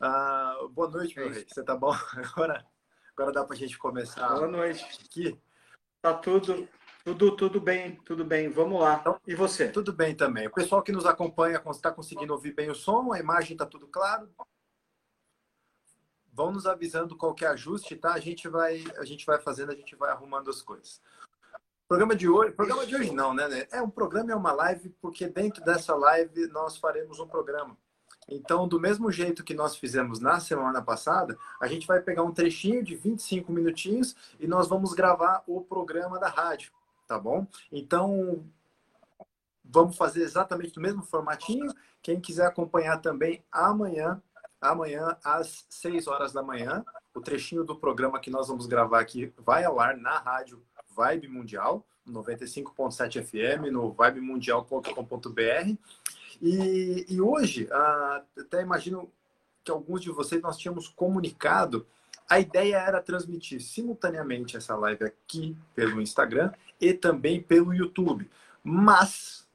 Uh, boa noite, meu é rei. Você tá bom? Agora, agora dá para a gente começar. Boa noite. Aqui. Tá tudo, tudo, tudo bem, tudo bem. Vamos lá. Então, e você? Tudo bem também. O pessoal que nos acompanha está conseguindo ouvir bem o som, a imagem está tudo claro. Vão nos avisando qualquer ajuste, tá? A gente vai, a gente vai fazendo, a gente vai arrumando as coisas. Programa de hoje, programa de hoje não, né? É um programa, é uma live, porque dentro dessa live nós faremos um programa. Então, do mesmo jeito que nós fizemos na semana passada, a gente vai pegar um trechinho de 25 minutinhos e nós vamos gravar o programa da rádio, tá bom? Então, vamos fazer exatamente do mesmo formatinho. Quem quiser acompanhar também amanhã, amanhã às 6 horas da manhã, o trechinho do programa que nós vamos gravar aqui vai ao ar na rádio Vibe Mundial, 95.7 FM, no vibemundial.com.br. E, e hoje, até imagino que alguns de vocês nós tínhamos comunicado, a ideia era transmitir simultaneamente essa live aqui pelo Instagram e também pelo YouTube. Mas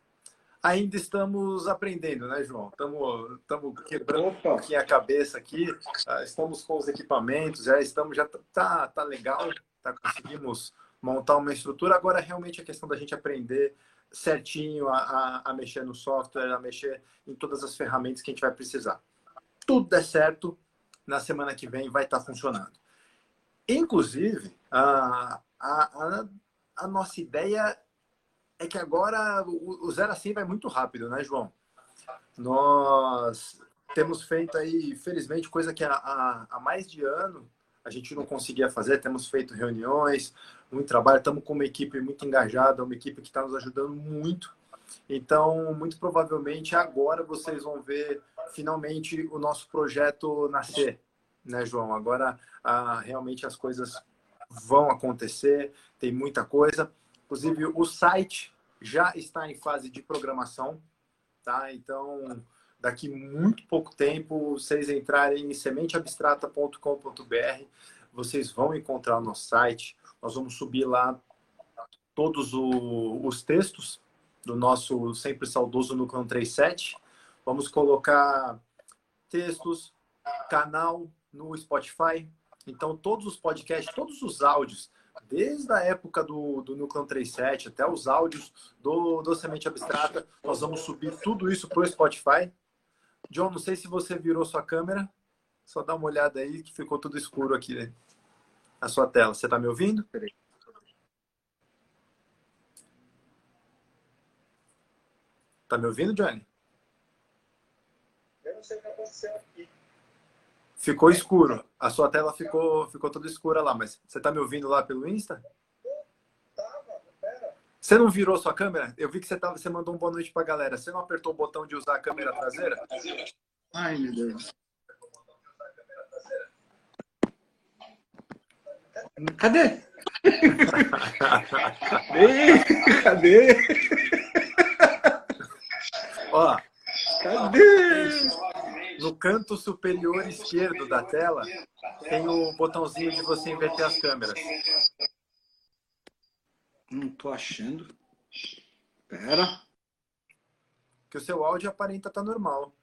ainda estamos aprendendo, né, João? Estamos quebrando Opa. um pouquinho a cabeça aqui, ah, estamos com os equipamentos, já estamos, já tá, tá legal, tá, conseguimos montar uma estrutura. Agora, realmente, a questão da gente aprender certinho a, a, a, mexer no software, a mexer em todas as ferramentas que a gente vai precisar. Tudo der certo, na semana que vem vai estar funcionando. Inclusive, a, a, a, nossa ideia é que agora o, o zero a 100 vai muito rápido, né, João? Nós temos feito aí, felizmente, coisa que há, há mais de ano a gente não conseguia fazer, temos feito reuniões, muito trabalho, estamos com uma equipe muito engajada, uma equipe que está nos ajudando muito. Então, muito provavelmente agora vocês vão ver finalmente o nosso projeto nascer, né, João? Agora ah, realmente as coisas vão acontecer, tem muita coisa. Inclusive, o site já está em fase de programação, tá? Então, daqui muito pouco tempo, vocês entrarem em sementeabstrata.com.br, vocês vão encontrar o nosso site, nós vamos subir lá todos o, os textos do nosso sempre saudoso Núcleo 37. Vamos colocar textos, canal no Spotify. Então, todos os podcasts, todos os áudios, desde a época do, do Núcleo 37 até os áudios do, do Semente Abstrata, nós vamos subir tudo isso para o Spotify. John, não sei se você virou sua câmera. Só dá uma olhada aí que ficou tudo escuro aqui. Né? a sua tela. Você está me ouvindo? Está me ouvindo, Johnny? Eu não sei o que aconteceu aqui. Ficou escuro. A sua tela ficou, ficou toda escura lá, mas você está me ouvindo lá pelo Insta? Você não virou sua câmera? Eu vi que você, tava, você mandou um boa noite para a galera. Você não apertou o botão de usar a câmera traseira? Ai, meu Deus. Cadê? Cadê? Cadê? Ó, cadê? No canto superior esquerdo da tela tem o botãozinho de você inverter as câmeras. Achando. Pera. Que o seu áudio aparenta estar tá normal.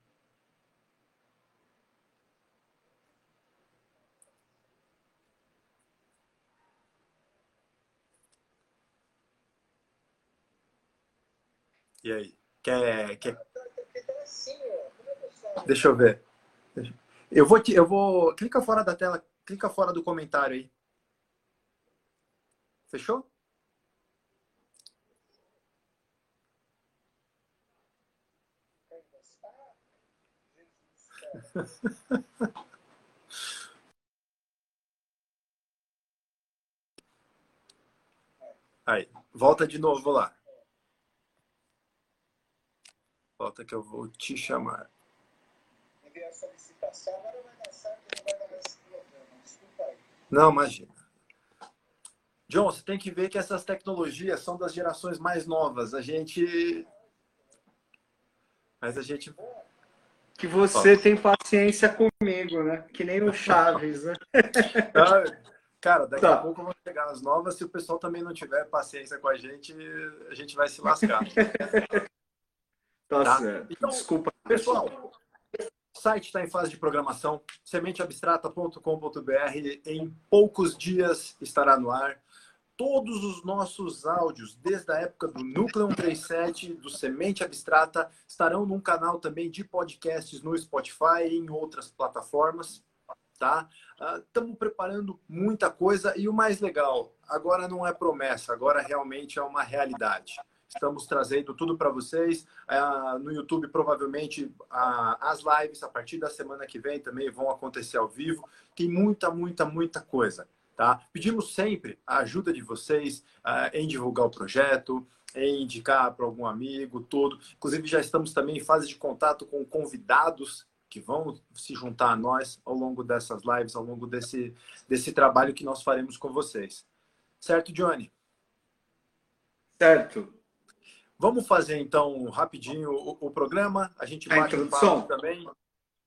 E aí? Quer. quer... Deixa eu ver. Eu vou, te, eu vou. Clica fora da tela, clica fora do comentário aí. Fechou? Aí, volta de novo lá. Volta que eu vou te chamar. Não, imagina. John, você tem que ver que essas tecnologias são das gerações mais novas. A gente. Mas a gente. Que você tem paciência comigo, né? Que nem o Chaves, né? Cara, daqui tá. a pouco vão chegar as novas. Se o pessoal também não tiver paciência com a gente, a gente vai se lascar. Tá, tá? certo. Então, Desculpa. Pessoal, site está em fase de programação, sementeabstrata.com.br. Em poucos dias estará no ar. Todos os nossos áudios, desde a época do Núcleo 137, do Semente Abstrata, estarão num canal também de podcasts no Spotify e em outras plataformas. Tá? Estamos uh, preparando muita coisa e o mais legal, agora não é promessa, agora realmente é uma realidade. Estamos trazendo tudo para vocês. Uh, no YouTube, provavelmente, uh, as lives a partir da semana que vem também vão acontecer ao vivo. Tem muita, muita, muita coisa. Tá? Pedimos sempre a ajuda de vocês uh, em divulgar o projeto, em indicar para algum amigo, todo. Inclusive, já estamos também em fase de contato com convidados que vão se juntar a nós ao longo dessas lives, ao longo desse, desse trabalho que nós faremos com vocês. Certo, Johnny? Certo. Vamos fazer então rapidinho o, o programa. A gente vai introdução também,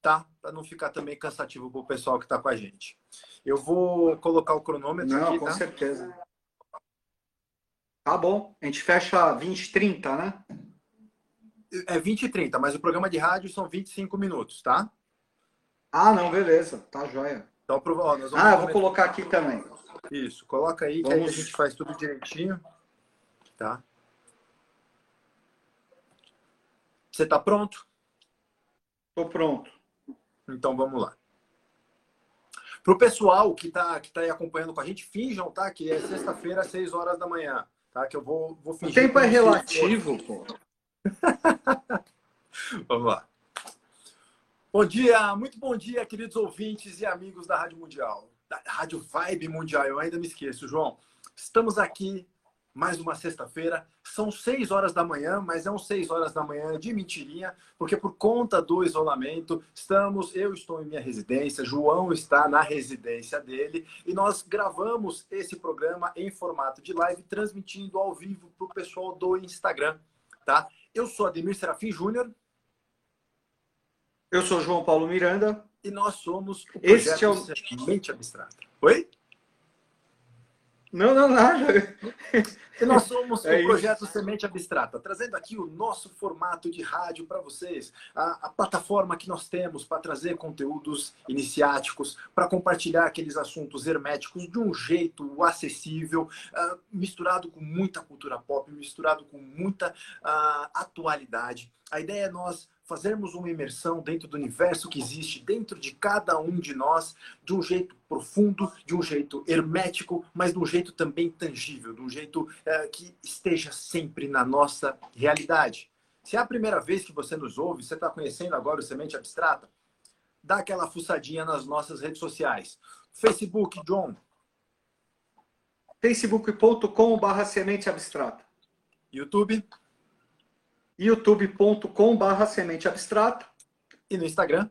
tá? Para não ficar também cansativo para o pessoal que está com a gente. Eu vou colocar o cronômetro não, aqui, com tá? certeza. Tá bom. A gente fecha 20 30, né? É 20 e 30, mas o programa de rádio são 25 minutos, tá? Ah, não, beleza. Tá joia. Então, ó, nós ah, eu vou colocar aqui também. Isso, coloca aí, vamos... que aí a gente faz tudo direitinho. Tá? Você está pronto? Estou pronto. Então vamos lá. Para o pessoal que está que tá aí acompanhando com a gente, finjam, tá? Que é sexta-feira, às 6 horas da manhã. Tá? Que eu vou, vou fingir. O tempo é relativo, pô. vamos lá. Bom dia, muito bom dia, queridos ouvintes e amigos da Rádio Mundial. Da Rádio Vibe Mundial, eu ainda me esqueço, João. Estamos aqui mais uma sexta-feira. São seis horas da manhã, mas é um seis horas da manhã de mentirinha, porque por conta do isolamento, estamos, eu estou em minha residência, João está na residência dele, e nós gravamos esse programa em formato de live, transmitindo ao vivo para o pessoal do Instagram, tá? Eu sou Ademir Serafim Júnior. Eu sou João Paulo Miranda. E nós somos o projeto este é o... Mente Abstrata. Oi? Não, não, nada. E nós somos é o projeto Semente Abstrata, trazendo aqui o nosso formato de rádio para vocês, a, a, plataforma que nós temos para trazer conteúdos iniciáticos, para compartilhar aqueles assuntos herméticos de um jeito acessível, uh, misturado com muita cultura pop, misturado com muita uh, atualidade. A ideia é nós fazermos uma imersão dentro do universo que existe dentro de cada um de nós, de um jeito profundo, de um jeito hermético, mas de um jeito também tangível, de um jeito é, que esteja sempre na nossa realidade. Se é a primeira vez que você nos ouve, você está conhecendo agora o Semente Abstrata, dá aquela fuçadinha nas nossas redes Facebook, John. facebook.com.br semente abstrata. YouTube youtube.com.br semente abstrata. E no Instagram?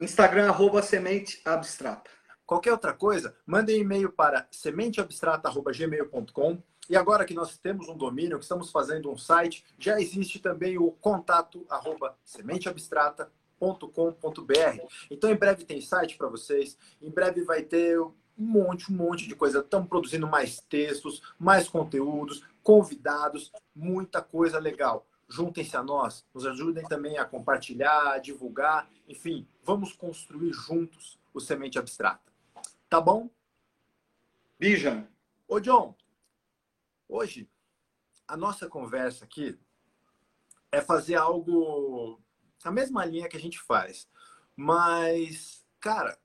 Instagram, arroba semente abstrata. Qualquer outra coisa, mande um e-mail para sementeabstrata.gmail.com. E agora que nós temos um domínio, que estamos fazendo um site, já existe também o contato arroba sementeabstrata.com.br. Então, em breve tem site para vocês, em breve vai ter um monte, um monte de coisa. Estamos produzindo mais textos, mais conteúdos, convidados, muita coisa legal juntem-se a nós, nos ajudem também a compartilhar, a divulgar, enfim, vamos construir juntos o Semente Abstrata. Tá bom? Bijan. Ô, John, hoje a nossa conversa aqui é fazer algo na mesma linha que a gente faz, mas, cara,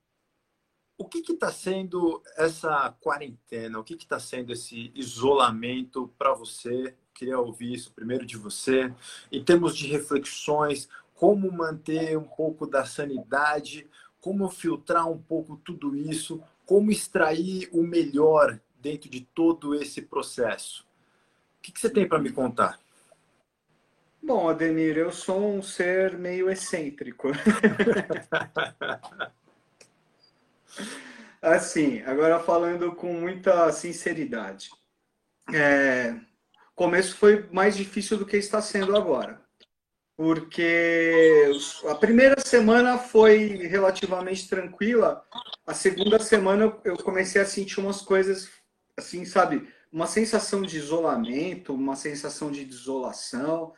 o que está sendo essa quarentena? O que está sendo esse isolamento para você queria ouvir isso primeiro de você. Em termos de reflexões, como manter um pouco da sanidade, como filtrar um pouco tudo isso, como extrair o melhor dentro de todo esse processo. O que, que você tem para me contar? Bom, Ademir, eu sou um ser meio excêntrico. assim, agora falando com muita sinceridade. É, começo foi mais difícil do que está sendo agora. Porque a primeira semana foi relativamente tranquila, a segunda semana eu comecei a sentir umas coisas, assim, sabe? Uma sensação de isolamento, uma sensação de desolação.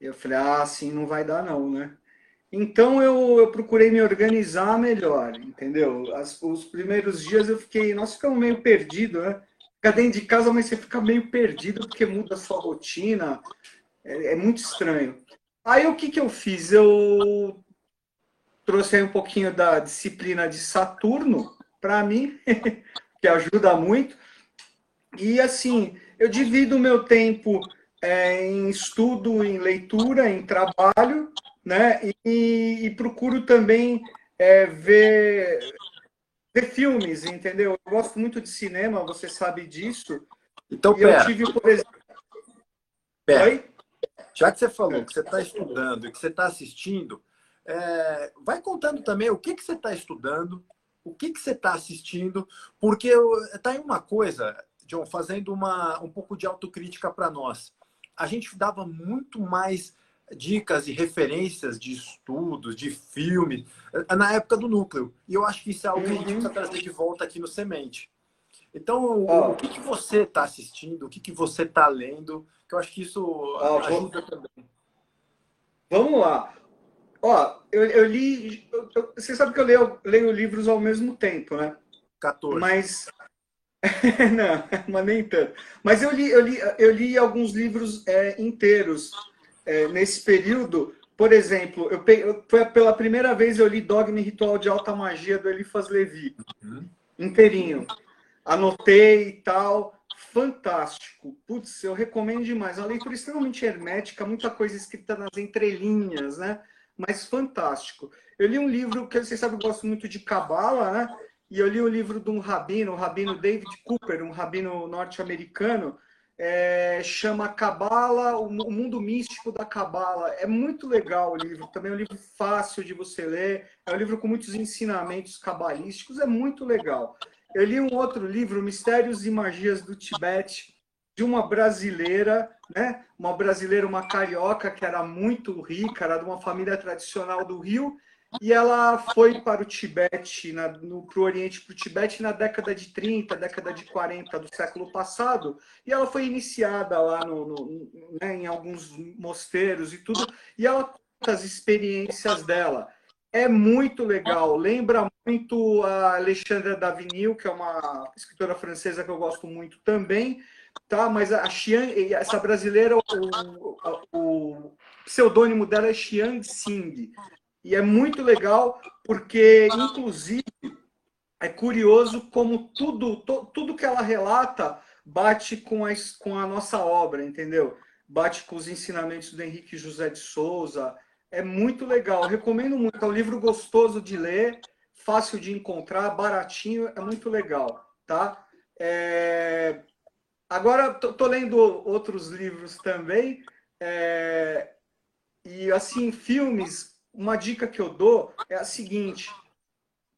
Eu falei, ah, assim não vai dar não, né? Então eu, eu procurei me organizar melhor, entendeu? As, os primeiros dias eu fiquei, nós ficamos meio perdido, né? Fica dentro de casa, mas você fica meio perdido porque muda a sua rotina. É, é muito estranho. Aí o que, que eu fiz? Eu trouxe aí um pouquinho da disciplina de Saturno para mim, que ajuda muito. E assim, eu divido o meu tempo é, em estudo, em leitura, em trabalho, né? E, e procuro também é, ver, ver filmes, entendeu? Eu gosto muito de cinema, você sabe disso. Então, e eu tive, por exemplo. Pera. Já que você falou que você está estudando e que você está assistindo, é, vai contando também o que, que você está estudando, o que, que você está assistindo, porque está aí uma coisa, John, fazendo uma, um pouco de autocrítica para nós. A gente dava muito mais dicas e referências de estudos, de filmes, eh, na época do núcleo. E eu acho que isso é algo que a gente precisa trazer de volta aqui no Semente. Então, oh. o que, que você está assistindo, o que, que você está lendo, que eu acho que isso oh, ajuda vou... também. Vamos lá. Ó, eu, eu li. Eu, você sabe que eu leio, leio livros ao mesmo tempo, né? 14. Mas. não, mas nem tanto. Mas eu li, eu li, eu li alguns livros é, inteiros é, nesse período. Por exemplo, eu, peguei, foi pela primeira vez eu li Dogma e Ritual de Alta Magia do Eliphas Levi, uhum. inteirinho. Anotei e tal. Fantástico. Putz, eu recomendo demais. Uma leitura extremamente hermética, muita coisa escrita nas entrelinhas, né? Mas fantástico. Eu li um livro que vocês sabem, eu gosto muito de Cabala, né? E eu li o um livro de um rabino, o rabino David Cooper, um rabino norte-americano, é, chama Cabala, o mundo místico da Cabala. É muito legal o livro, também é um livro fácil de você ler, é um livro com muitos ensinamentos cabalísticos, é muito legal. Eu li um outro livro, Mistérios e Magias do Tibete, de uma brasileira, né? Uma brasileira, uma carioca que era muito rica, era de uma família tradicional do Rio, e ela foi para o Tibete, para o Oriente, para o Tibete na década de 30, década de 40 do século passado, e ela foi iniciada lá no, no né, em alguns mosteiros e tudo, e ela conta as experiências dela. É muito legal, lembra muito a Alexandra Davinil, que é uma escritora francesa que eu gosto muito também, tá? Mas a Xiang, essa brasileira, o, o pseudônimo dela é Xiang Sing. E é muito legal porque, inclusive, é curioso como tudo, to, tudo que ela relata bate com a, com a nossa obra, entendeu? Bate com os ensinamentos do Henrique José de Souza. É muito legal, recomendo muito. É um livro gostoso de ler, fácil de encontrar, baratinho, é muito legal, tá? É... Agora, tô, lendo outros livros também, é... e assim, filmes, uma dica que eu dou é a seguinte: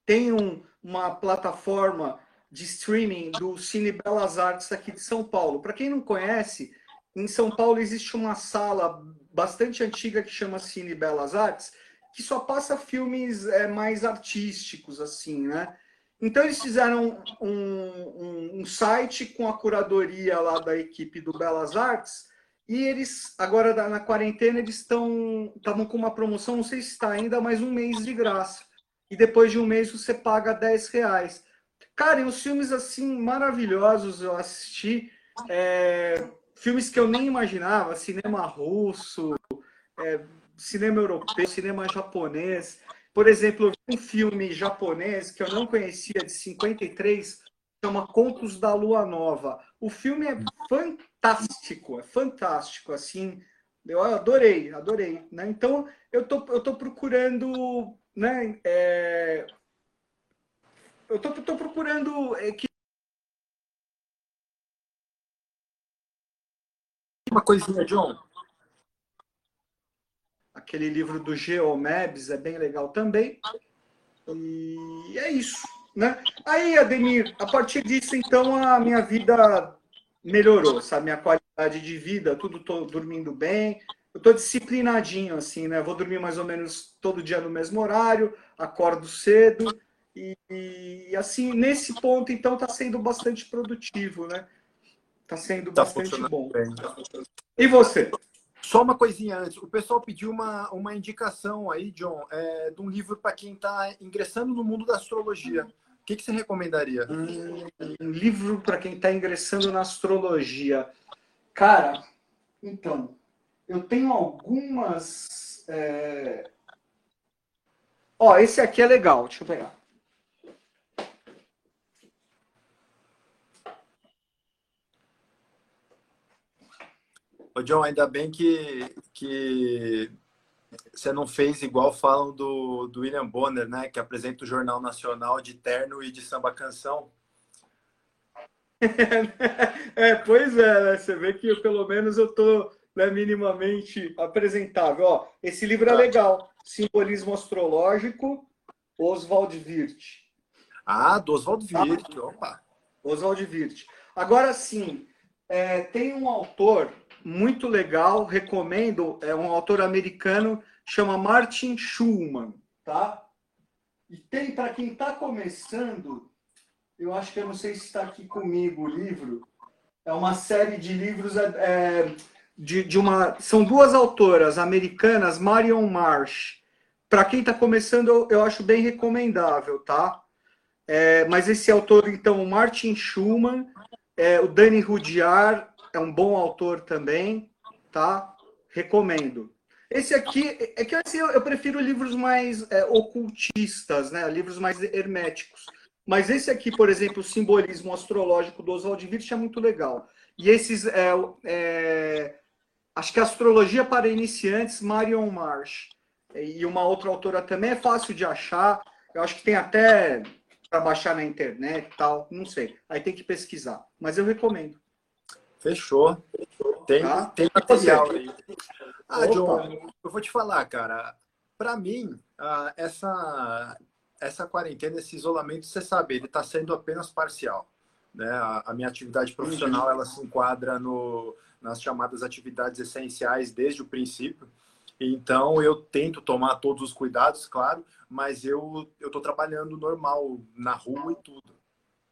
tem um, uma plataforma de streaming do Cine Belas Artes aqui de São Paulo. Para quem não conhece, em São Paulo existe uma sala bastante antiga que chama Cine Belas Artes, que só passa filmes é, mais artísticos, assim, né? Então eles fizeram um, um, um, site com a curadoria lá da equipe do Belas Artes e eles, agora na quarentena, eles estão estavam com uma promoção, não sei se está ainda, mas um mês de graça. E depois de um mês você paga 10 reais. Cara, e uns filmes assim maravilhosos eu assisti. É, filmes que eu nem imaginava, cinema russo, é, cinema europeu, cinema japonês. Por exemplo, eu vi um filme japonês que eu não conhecia, de 53, chama Contos da Lua Nova. O filme é fantástico, é fantástico, assim, eu adorei, adorei, né? Então, eu tô, eu tô procurando, né, é... eu tô, tô procurando é, que uma coisinha, John. Aquele livro do Geomebs é bem legal também. E é isso. Né? Aí, Ademir, a partir disso, então, a minha vida melhorou, sabe? Minha qualidade de vida, tudo tô dormindo bem. Eu tô disciplinadinho, assim, né? Vou dormir mais ou menos todo dia no mesmo horário, acordo cedo. E, e assim, nesse ponto, então, tá sendo bastante produtivo, né? Tá sendo tá bastante bom. Bem. E você? Só uma coisinha antes. O pessoal pediu uma, uma indicação aí, John, é, de um livro para quem está ingressando no mundo da astrologia. O que, que você recomendaria? Um livro para quem está ingressando na astrologia. Cara, então, eu tenho algumas. É... Ó, esse aqui é legal, deixa eu pegar. Ô, John, ainda bem que, que você não fez igual falam do, do William Bonner, né? Que apresenta o Jornal Nacional de terno e de samba canção. é, pois é, né? você vê que pelo menos eu tô né, minimamente apresentável. Ó, esse livro é tá. legal. Simbolismo Astrológico, Oswald Wirth. Ah, do Oswald Wirth, ah, opa. Oswald Wirth. Agora sim, é, tem um autor muito legal, recomendo, é um autor americano, chama Martin Schulman, tá? E tem, para quem está começando, eu acho que eu não sei se está aqui comigo o livro, é uma série de livros é, é, de, de uma. São duas autoras americanas, Marion Marsh. Para quem está começando, eu, eu, acho bem recomendável, tá? É, mas esse autor, então, Martin Schumann, é, o Dani Rudyard, é um bom autor também, tá? Recomendo. Esse aqui, é que assim, eu prefiro livros mais é, ocultistas, né? Livros mais herméticos. Mas esse aqui, por exemplo, o simbolismo astrológico do Oswald Wirth é muito legal. E esses, é, é, acho que Astrologia para Iniciantes, Marion Marsh. E uma outra autora também é fácil de achar. Eu acho que tem até para baixar na internet e tal, não sei. Aí tem que pesquisar. Mas eu recomendo. Fechou. Tem, tá? tem material aí. Ah, John, eu vou te falar, cara. Para mim, ah, essa, essa quarentena, esse isolamento, você sabe, ele está sendo apenas parcial. Né? A, minha atividade profissional, ela se enquadra no, nas chamadas atividades essenciais desde o princípio. Então, eu tento tomar todos os cuidados, claro, mas eu estou trabalhando normal, na rua e tudo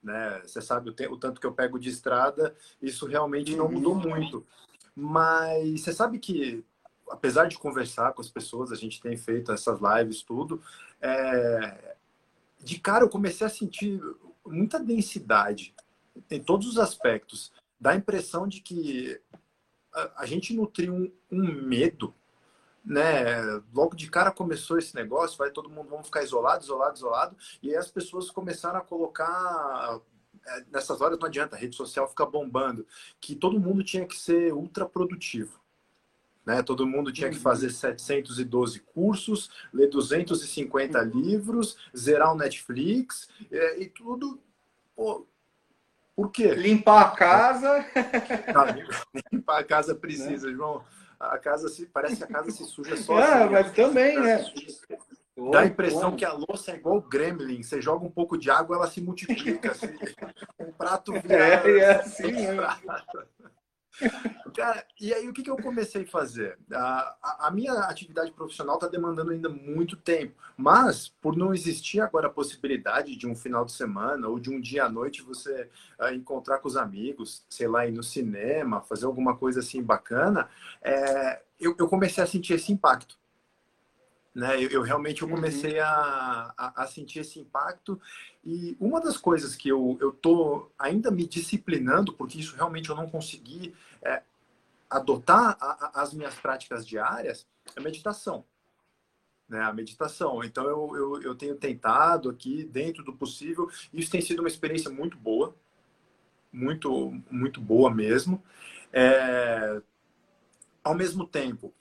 né? Você sabe o, o, tanto que eu pego de estrada, isso realmente não mudou uhum. muito. Mas você sabe que, apesar de conversar com as pessoas, a gente tem feito essas lives, tudo, é... de cara eu comecei a sentir muita densidade em todos os aspectos. Dá a impressão de que a, a gente nutriu um, um medo né? Logo de cara começou esse negócio, vai todo mundo vamos ficar isolado, isolado, isolado, e aí as pessoas começaram a colocar é, nessas horas não adianta, a rede social fica bombando, que todo mundo tinha que ser ultra produtivo. Né? Todo mundo tinha que uhum. fazer 712 cursos, ler 250 uhum. livros, zerar o Netflix é, e tudo. Pô, por quê? Limpar a casa. Não, limpar a casa precisa, né? João a casa se parece que a casa se suja só. Ah, mas também, né? Dá a impressão que a louça é igual o gremlin. Você joga um pouco de água, ela se multiplica. Assim. Um prato vira. É, é assim, né? Cara, e aí o que, que eu comecei a fazer? A, a, minha atividade profissional está demandando ainda muito tempo, mas por não existir agora a possibilidade de um final de semana ou de um dia à noite você uh, encontrar com os amigos, sei lá, ir no cinema, fazer alguma coisa assim bacana, é, eu, eu comecei a sentir esse impacto né? Eu, eu realmente eu comecei uhum. a, a, a, sentir esse impacto e uma das coisas que eu eu tô ainda me disciplinando porque isso realmente eu não consegui é, adotar a, as minhas práticas diárias é meditação, né? A meditação. Então eu, eu, eu tenho tentado aqui dentro do possível. Isso tem sido uma experiência muito boa, muito muito boa mesmo. É, ao mesmo tempo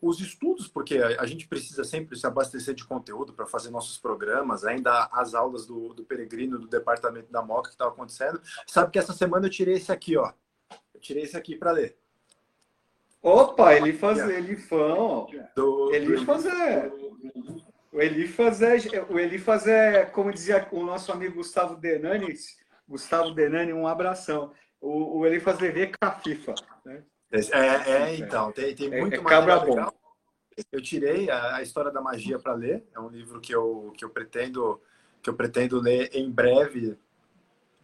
os estudos, porque a gente precisa sempre se abastecer de conteúdo para fazer nossos programas, ainda as aulas do, do Peregrino, do departamento da Moca que estava acontecendo. Sabe que essa semana eu tirei esse aqui, ó. Eu tirei esse aqui para ler. Opa, ele fã, do, ele fazer. O Elifaz é, o Elifaz é, como dizia o nosso amigo Gustavo Denani, Gustavo Denani, um abração. O, o Elifaz levê a FIFA, né? É, é, é, então, tem, tem é, muito é, mais legal. Eu tirei a, a História da Magia para ler, é um livro que eu, que eu pretendo que eu pretendo ler em breve.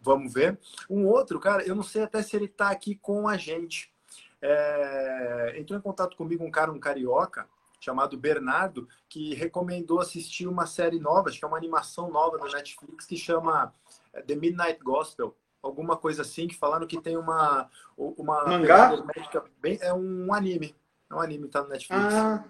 Vamos ver. Um outro, cara, eu não sei até se ele está aqui com a gente. é, entrou em contato comigo um cara, um carioca, chamado Bernardo, que recomendou assistir uma série nova, acho que é uma animação nova da Netflix, que chama é, The Midnight Gospel, alguma coisa assim, que falaram que tem uma... uma Mangá? Bem, é um anime, é um anime, tá no Netflix. Ah.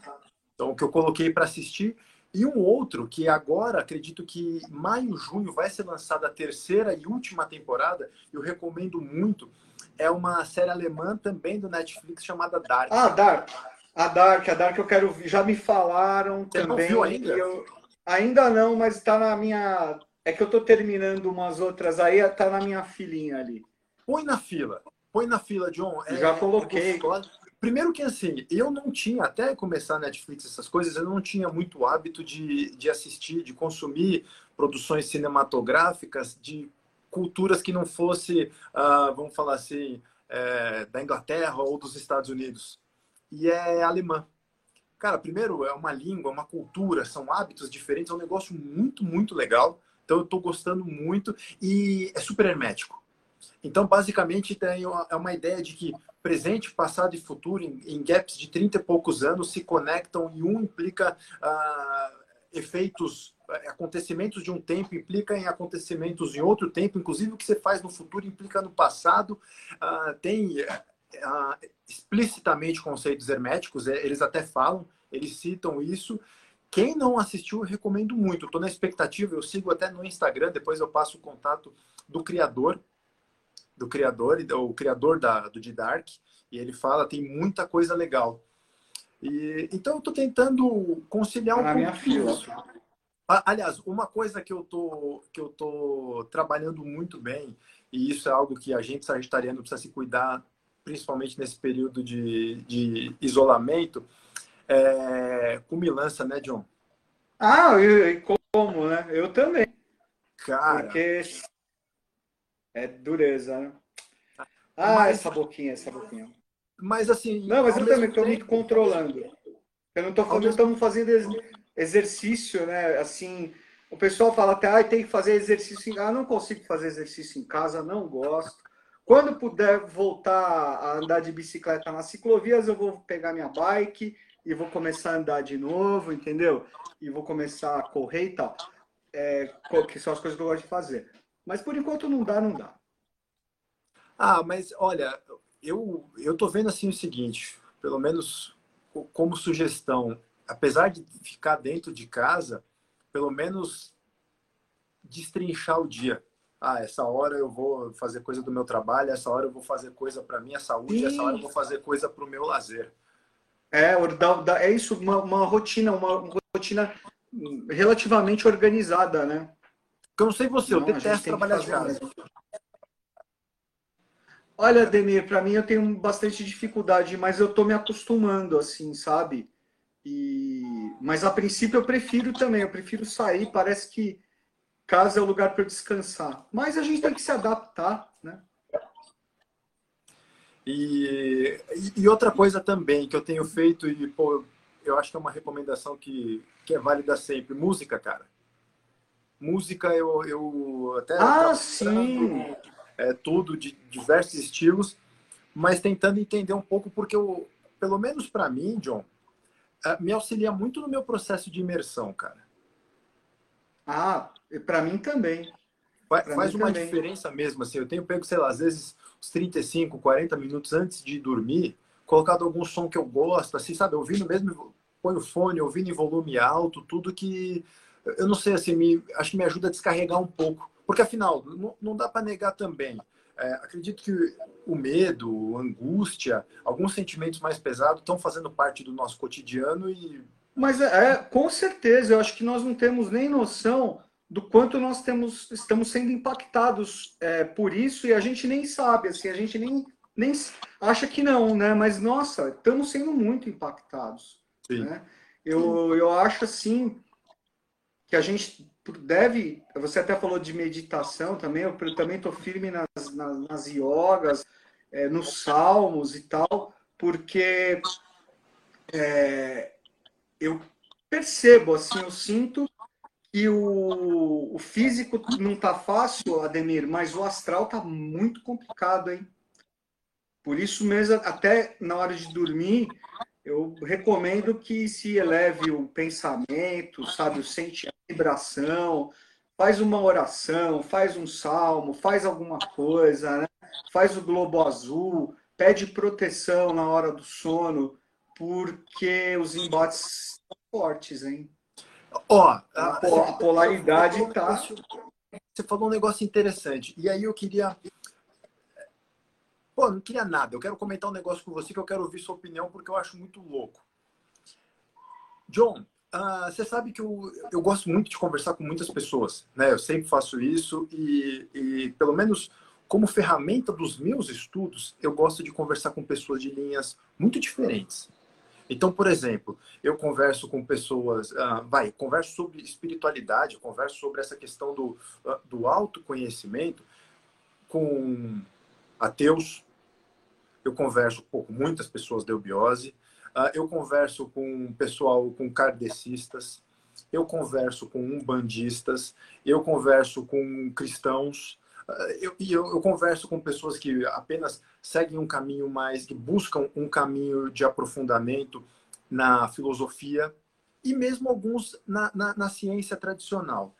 Então, o que eu coloquei para assistir. E um outro que agora, acredito que maio, junho, vai ser lançada a terceira e última temporada, eu recomendo muito, é uma série alemã também do Netflix chamada Dark. Ah, Dark. A Dark, a Dark eu quero ver. Já me falaram Você também. Não viu ainda? Eu... Ainda não, mas está na minha. É que eu estou terminando umas outras aí, está na minha filinha ali. Põe na fila. Põe na fila, John. É, Já coloquei. Primeiro que assim, eu não tinha, até começar a Netflix, essas coisas, eu não tinha muito hábito de, de assistir, de consumir produções cinematográficas de culturas que não fosse, uh, vamos falar assim, é, da Inglaterra ou dos Estados Unidos. E é alemã. Cara, primeiro, é uma língua, uma cultura, são hábitos diferentes, é um negócio muito, muito legal. Então, eu estou gostando muito e é super hermético. Então, basicamente, tem uma, é uma ideia de que presente, passado e futuro, em, em, gaps de 30 e poucos anos, se conectam e um implica uh, efeitos é, acontecimentos de um tempo implica em acontecimentos em outro tempo, inclusive o que você faz no futuro implica no passado. Uh, tem uh, explicitamente conceitos herméticos, é, eles até falam, eles citam isso. Quem não assistiu, eu recomendo muito. Estou na expectativa, eu sigo até no Instagram, depois eu passo o contato do criador, do criador, o criador da, do Didark, e ele fala, tem muita coisa legal. E, então eu estou tentando conciliar um pouco minha isso. Aliás, uma coisa que eu tô que eu tô trabalhando muito bem e isso é algo que a gente sagitariano precisa se cuidar, principalmente nesse período de, de isolamento, é cumilança, né, John? Ah, e como, né? Eu também. Cara. Porque é dureza, né? Ah, mas, essa boquinha, essa boquinha. Mas assim. Não, mas eu também estou me controlando. Eu não estou falando, estamos fazendo exercício, né? Assim, o pessoal fala até, ah, tem que fazer exercício em casa. Ah, não consigo fazer exercício em casa, não gosto. Quando puder voltar a andar de bicicleta nas ciclovias, eu vou pegar minha bike e vou começar a andar de novo, entendeu? E vou começar a correr e tal. É, que são as coisas que eu gosto de fazer. Mas por enquanto não dá, não dá. Ah, mas olha, eu, eu tô vendo assim o seguinte, pelo menos como sugestão, apesar de ficar dentro de casa, pelo menos destrinchar o dia. Ah, essa hora eu vou fazer coisa do meu trabalho, essa hora eu vou fazer coisa para minha saúde, essa hora eu vou fazer coisa para o meu lazer. É, é isso, uma, uma rotina, uma rotina relativamente organizada, né? Eu não sei você, eu não, detesto trabalhar de casa. Olha, Demir, para mim eu tenho bastante dificuldade, mas eu estou me acostumando, assim, sabe? E... Mas a princípio eu prefiro também, eu prefiro sair, parece que casa é o lugar para descansar. Mas a gente tem que se adaptar? E, e outra coisa também que eu tenho feito, e pô, eu acho que é uma recomendação que, que é válida sempre, música, cara. Música eu, eu até. Ah, sim! É, tudo de diversos estilos, mas tentando entender um pouco, porque eu, pelo menos para mim, John, é, me auxilia muito no meu processo de imersão, cara. Ah, para mim também. Faz, faz mim uma também. diferença mesmo, assim. Eu tenho pego, sei lá, às vezes uns 35, 40 minutos antes de dormir, colocado algum som que eu gosto, assim, sabe? Ouvindo mesmo, põe o fone, ouvindo em volume alto, tudo que eu não sei, assim, me, acho que me ajuda a descarregar um pouco. Porque afinal, não, não dá para negar também. É, acredito que o medo, a angústia, alguns sentimentos mais pesados estão fazendo parte do nosso cotidiano e. Mas é, é, com certeza, eu acho que nós não temos nem noção do quanto nós temos, estamos sendo impactados é, por isso e a gente nem sabe, assim, a gente nem, nem acha que não, né? Mas nossa, estamos sendo muito impactados. Sim. Né? Eu, eu acho assim que a gente deve, você até falou de meditação também, eu também estou firme nas, nas, nas yogas, é, nos salmos e tal, porque é, eu percebo, assim, eu sinto que o, o físico não está fácil, Ademir, mas o astral está muito complicado, hein? Por isso mesmo, até na hora de dormir, eu recomendo que se eleve o pensamento, sabe, sente a vibração, faz uma oração, faz um salmo, faz alguma coisa, né? faz o globo azul, pede proteção na hora do sono, porque os embates são fortes, hein? Ó, a, a polaridade está. Você falou um negócio interessante. E aí eu queria. Pô, não queria nada. Eu quero comentar um negócio com você que eu quero ouvir sua opinião porque eu acho muito louco. John, uh, você sabe que eu, eu gosto muito de conversar com muitas pessoas, né? Eu sempre faço isso e, e pelo menos como ferramenta dos meus estudos, eu gosto de conversar com pessoas de linhas muito diferentes. Então, por exemplo, eu converso com pessoas, uh, vai, converso sobre espiritualidade, converso sobre essa questão do, uh, do autoconhecimento com ateus, eu converso com muitas pessoas de eubiose, uh, eu converso com pessoal, com kardecistas, eu converso com umbandistas, eu converso com cristãos, eu, eu, eu, converso com pessoas que apenas seguem um caminho mais, que buscam um caminho de aprofundamento na filosofia e mesmo alguns na, na, na ciência tradicional.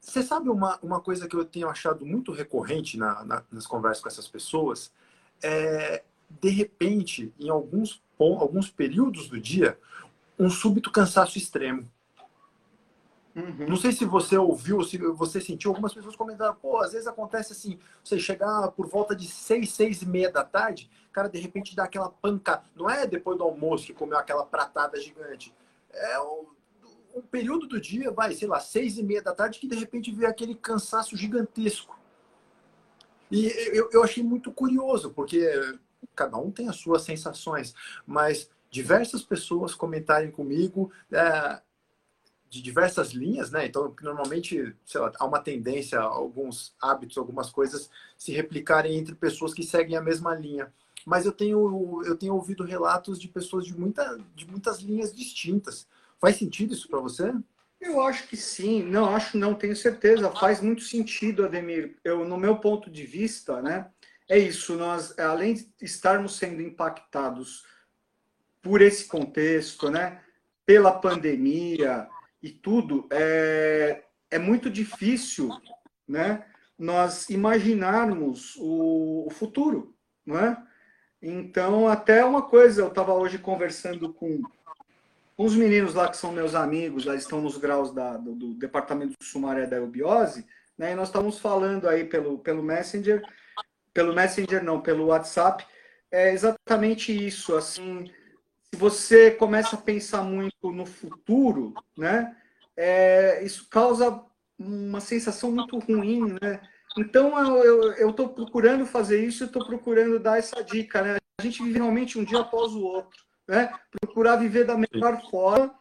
Você sabe uma, uma coisa que eu tenho achado muito recorrente na, na, nas conversas com essas pessoas? É, de repente, em alguns, alguns períodos do dia, um súbito cansaço extremo. Uhum. Não sei se você ouviu, se você sentiu, algumas pessoas comentaram, pô, às vezes acontece assim, você chegar por volta de seis, seis e meia da tarde, cara, de repente dá aquela panca. Não é depois do almoço que comeu aquela pratada gigante. É um, um período do dia, vai, sei lá, seis e meia da tarde, que de repente vê aquele cansaço gigantesco. E eu, eu achei muito curioso, porque cada um tem as suas sensações, mas diversas pessoas comentarem comigo. É, de diversas linhas, né? Então, normalmente, sei lá, há uma tendência, alguns hábitos, algumas coisas se replicarem entre pessoas que seguem a mesma linha. Mas eu tenho, eu tenho ouvido relatos de pessoas de, muita, de muitas linhas distintas. Faz sentido isso para você? Eu acho que sim. Não, acho não, tenho certeza. Faz muito sentido, Ademir. Eu, no meu ponto de vista, né? É isso. Nós, além de estarmos sendo impactados por esse contexto, né? Pela pandemia, e tudo, é, é muito difícil né, nós imaginarmos o, o futuro. Não é? Então, até uma coisa, eu estava hoje conversando com uns meninos lá que são meus amigos, lá estão nos graus da, do, do departamento de Sumaré da Eubiose, né, e nós estávamos falando aí pelo, pelo Messenger, pelo Messenger não, pelo WhatsApp, é exatamente isso, assim, se você começa a pensar muito no futuro, né, é, isso causa uma sensação muito ruim, né? Então eu estou procurando fazer isso, estou procurando dar essa dica, né? A gente vive realmente um dia após o outro, né? Procurar viver da melhor forma,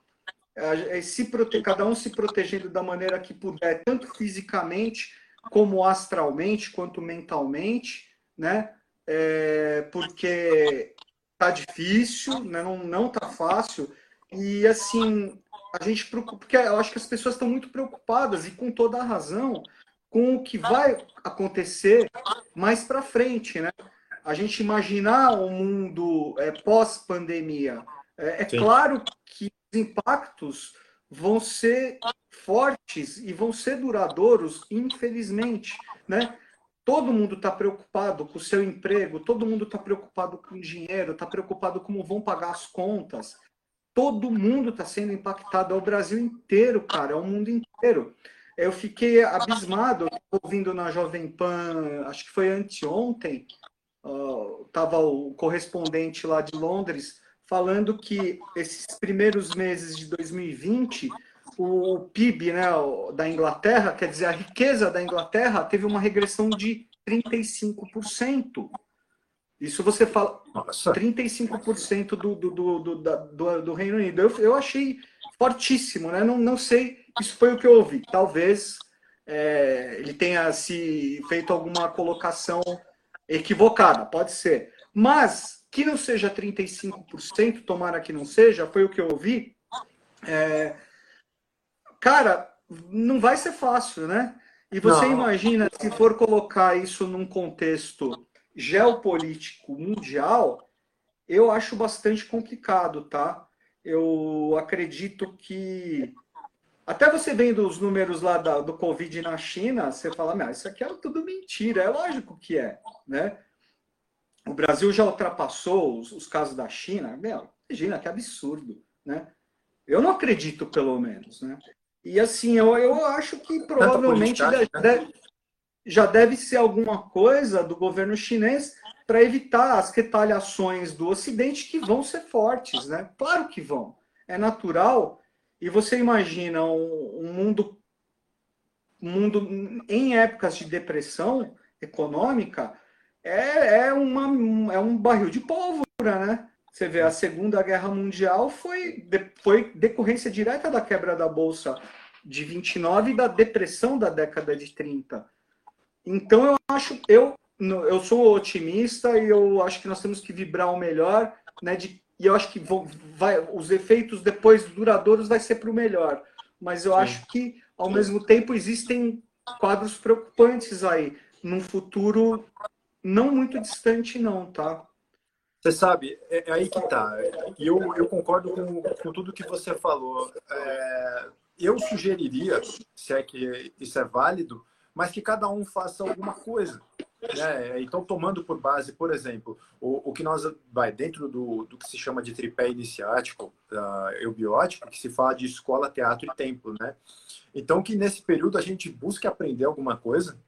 é, se cada um se protegendo da maneira que puder, tanto fisicamente como astralmente, quanto mentalmente, né? É, porque tá difícil, né? não, não tá fácil. E assim, a gente porque eu acho que as pessoas estão muito preocupadas e com toda a razão com o que vai acontecer mais para frente, né? A gente imaginar o um mundo é, pós-pandemia, é, é claro que os impactos vão ser fortes e vão ser duradouros, infelizmente, né? Todo mundo está preocupado com o seu emprego, todo mundo está preocupado com o dinheiro, está preocupado como vão pagar as contas. Todo mundo está sendo impactado, é o Brasil inteiro, cara, é o mundo inteiro. Eu fiquei abismado, ouvindo na Jovem Pan, acho que foi anteontem, estava uh, o correspondente lá de Londres falando que esses primeiros meses de 2020 o PIB né, da Inglaterra, quer dizer, a riqueza da Inglaterra teve uma regressão de 35%. Isso você fala Nossa. 35% do, do, do, do, do, do Reino Unido. Eu, eu achei fortíssimo, né? Não, não sei, isso foi o que eu ouvi. Talvez é, ele tenha se feito alguma colocação equivocada, pode ser. Mas que não seja 35%, tomara que não seja, foi o que eu ouvi. É, cara, não vai ser fácil, né? E você não. imagina se for colocar isso num contexto geopolítico mundial, eu acho bastante complicado, tá? Eu acredito que até você vendo os números lá da, do Covid na China, você fala, mas isso aqui é tudo mentira. É lógico que é, né? O Brasil já ultrapassou os, os casos da China. Meu, imagina que absurdo, né? Eu não acredito, pelo menos, né? E assim, eu, eu acho que provavelmente deve, né? já deve ser alguma coisa do governo chinês para evitar as retaliações do Ocidente que vão ser fortes, né? Claro que vão. É natural. E você imagina um, um mundo, um mundo em épocas de depressão econômica é, é, uma, é um barril de pólvora, né? Você vê, a Segunda Guerra Mundial foi, foi decorrência direta da quebra da Bolsa de 29 e da depressão da década de 30. Então, eu acho, eu, eu sou otimista e eu acho que nós temos que vibrar o melhor, né? De, e eu acho que vão, vai, os efeitos depois duradouros vai ser para o melhor. Mas eu Sim. acho que, ao Sim. mesmo tempo, existem quadros preocupantes aí, num futuro não muito distante, não, tá? Você sabe, é, é aí que tá. E eu, eu concordo com, com tudo que você falou. É, eu sugeriria, se é que isso é válido, mas que cada um faça alguma coisa. Né? Então, tomando por base, por exemplo, o, o que nós vai dentro do, do que se chama de tripé iniciático, uh, eubiótico, que se fala de escola, teatro e templo, né? Então, que nesse período a gente busque aprender alguma coisa,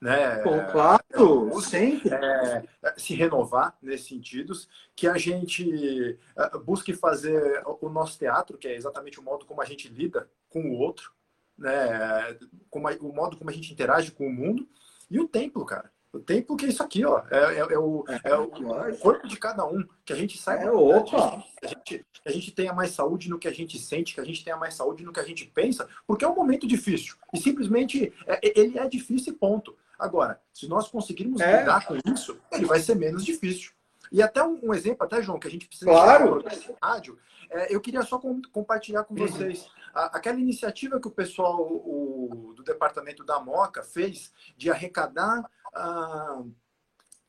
né? Pô, claro, é, sempre. É, se renovar nesses sentidos, que a gente é, busque fazer o nosso teatro, que é exatamente o modo como a gente lida com o outro, né? Como a, o modo como a gente interage com o mundo, e o templo, cara. O templo que é isso aqui, ó. É, é, é o, é, o, o, corpo de cada um. Que a gente saiba. É, opa. Que a, gente, a gente tenha mais saúde no que a gente sente, que a gente tenha mais saúde no que a gente pensa, porque é um momento difícil. E simplesmente ele é difícil e ponto. Agora, se nós conseguirmos é. lidar com isso, ele vai ser menos difícil. E até um, um exemplo, até, João, que a gente precisa claro. rádio, é, eu queria só com, compartilhar com uhum. vocês a, aquela iniciativa que o pessoal o, do departamento da Moca fez de arrecadar ah,